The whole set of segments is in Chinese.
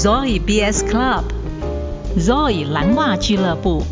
Zoe BS Club，Zoe 蓝袜俱乐部。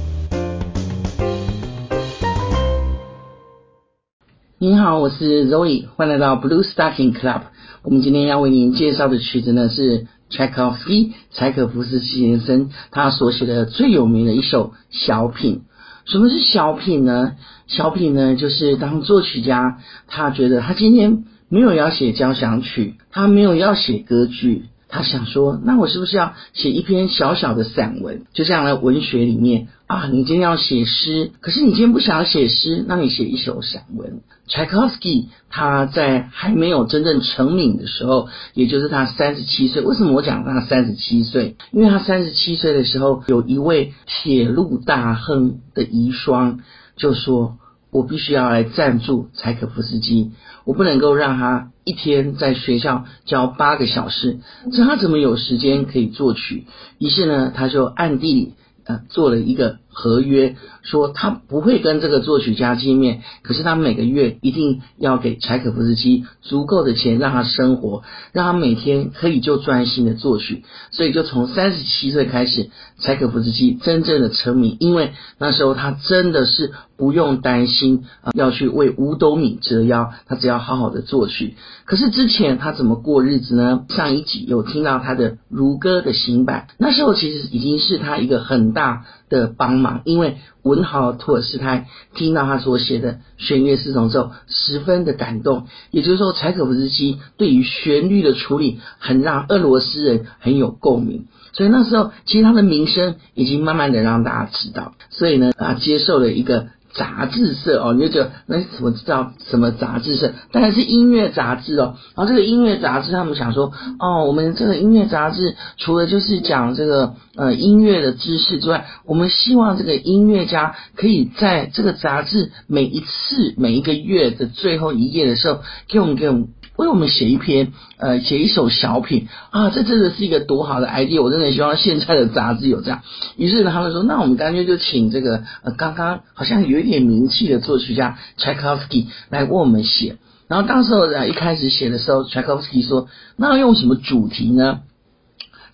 您好，我是 Zoe，欢迎来到 Blue Stocking Club。我们今天要为您介绍的曲子呢是柴可夫斯，柴可夫斯基先生他所写的最有名的一首小品。什么是小品呢？小品呢，就是当作曲家他觉得他今天没有要写交响曲，他没有要写歌剧。他想说，那我是不是要写一篇小小的散文？就像在文学里面啊，你今天要写诗，可是你今天不想要写诗，那你写一首散文。柴可夫斯基他在还没有真正成名的时候，也就是他三十七岁。为什么我讲他三十七岁？因为他三十七岁的时候，有一位铁路大亨的遗孀就说。我必须要来赞助柴可夫斯基，我不能够让他一天在学校教八个小时，这他怎么有时间可以作曲？于是呢，他就暗地里呃做了一个。合约说他不会跟这个作曲家见面，可是他每个月一定要给柴可夫斯基足够的钱让他生活，让他每天可以就专心的作曲。所以就从三十七岁开始，柴可夫斯基真正的成名，因为那时候他真的是不用担心啊要去为五斗米折腰，他只要好好的作曲。可是之前他怎么过日子呢？上一集有听到他的如歌的行板，那时候其实已经是他一个很大的帮忙，因为文豪托尔斯泰听到他所写的弦乐四重奏，十分的感动。也就是说，柴可夫斯基对于旋律的处理，很让俄罗斯人很有共鸣。所以那时候，其实他的名声已经慢慢的让大家知道。所以呢，啊，接受了一个。杂志社哦，你就觉得那什么叫什么杂志社？当然是音乐杂志哦。然后这个音乐杂志，他们想说，哦，我们这个音乐杂志除了就是讲这个呃音乐的知识之外，我们希望这个音乐家可以在这个杂志每一次每一个月的最后一页的时候，给我们给我们。为我们写一篇，呃，写一首小品啊，这真的是一个多好的 idea！我真的希望现在的杂志有这样。于是呢，他们说，那我们干脆就请这个呃，刚刚好像有一点名气的作曲家柴可夫斯基来为我们写。然后当时候一开始写的时候，柴可夫斯基说，那用什么主题呢？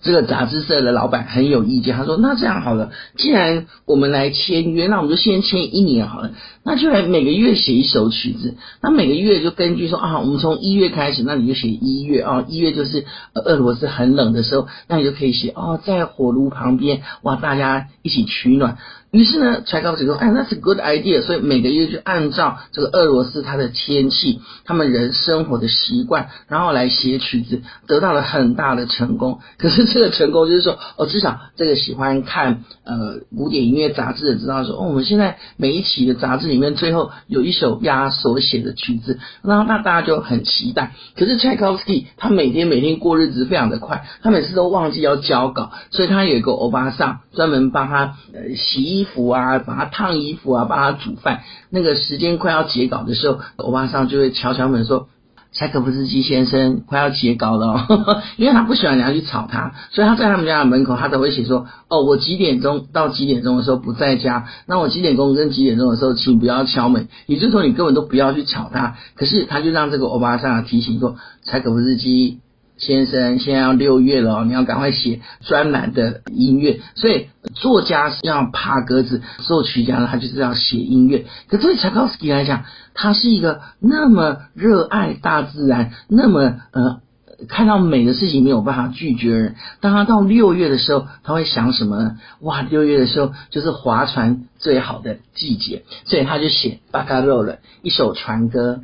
这个杂志社的老板很有意见，他说：“那这样好了，既然我们来签约，那我们就先签一年好了。那就来每个月写一首曲子，那每个月就根据说啊，我们从一月开始，那你就写一月啊，一月就是俄罗斯很冷的时候，那你就可以写哦，在火炉旁边，哇，大家一起取暖。”于是呢，柴可夫斯基说：“哎，那是 good idea。”所以每个月就按照这个俄罗斯它的天气、他们人生活的习惯，然后来写曲子，得到了很大的成功。可是这个成功就是说，哦，至少这个喜欢看呃古典音乐杂志的知道说，哦，我们现在每一期的杂志里面最后有一首压所写的曲子，然后那大家就很期待。可是柴可夫斯基他每天每天过日子非常的快，他每次都忘记要交稿，所以他有一个欧巴桑专门帮他呃洗衣。衣服啊，帮他烫衣服啊，帮他煮饭。那个时间快要截稿的时候，欧巴桑就会敲敲门说：“柴可夫斯基先生快要截稿了。”因为他不喜欢人家去吵他，所以他在他们家的门口，他都会写说：“哦，我几点钟到几点钟的时候不在家。那我几点钟跟几点钟的时候，请不要敲门。也就是说，你根本都不要去吵他。可是他就让这个欧巴桑提醒说：柴可夫斯基。”先生，现在要六月了，你要赶快写专栏的音乐。所以作家是要爬格子，作曲家，他就是要写音乐。可对柴可夫斯基来讲，他是一个那么热爱大自然，那么呃看到美的事情没有办法拒绝人。当他到六月的时候，他会想什么呢？哇，六月的时候就是划船最好的季节，所以他就写《巴嘎洛》了一首船歌。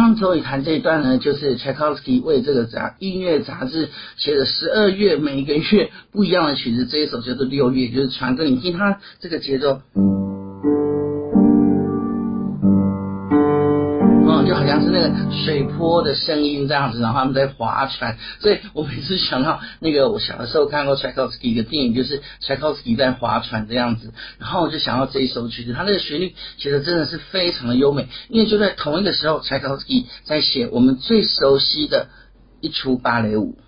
刚周以谈这一段呢，就是 Chakalsky 为这个杂音乐杂志写的十二月每一个月不一样的曲子，这一首叫做六月，就是传给。你听他这个节奏。就好像是那个水波的声音这样子，然后他们在划船，所以我每次想到那个我小的时候看过柴可夫斯基一个电影，就是柴可夫斯基在划船这样子，然后我就想到这一首曲子，它那个旋律写的真的是非常的优美，因为就在同一个时候，柴可夫斯基在写我们最熟悉的一出芭蕾舞，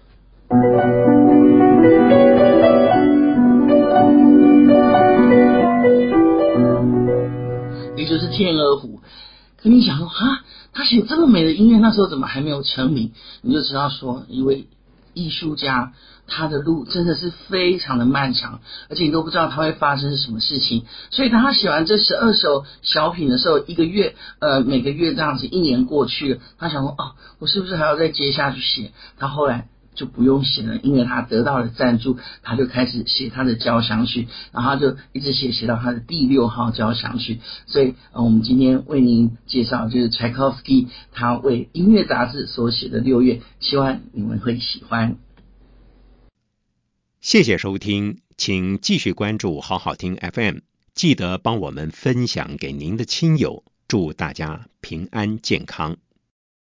也就是《天鹅湖》，跟你讲说哈。他写这么美的音乐，那时候怎么还没有成名？你就知道说，一位艺术家，他的路真的是非常的漫长，而且你都不知道他会发生什么事情。所以当他写完这十二首小品的时候，一个月，呃，每个月这样子，一年过去了，他想说，哦，我是不是还要再接下去写？他后来。就不用写了，因为他得到了赞助，他就开始写他的交响曲，然后他就一直写写到他的第六号交响曲。所以，我们今天为您介绍就是柴可夫斯基他为音乐杂志所写的六月，希望你们会喜欢。谢谢收听，请继续关注好好听 FM，记得帮我们分享给您的亲友，祝大家平安健康。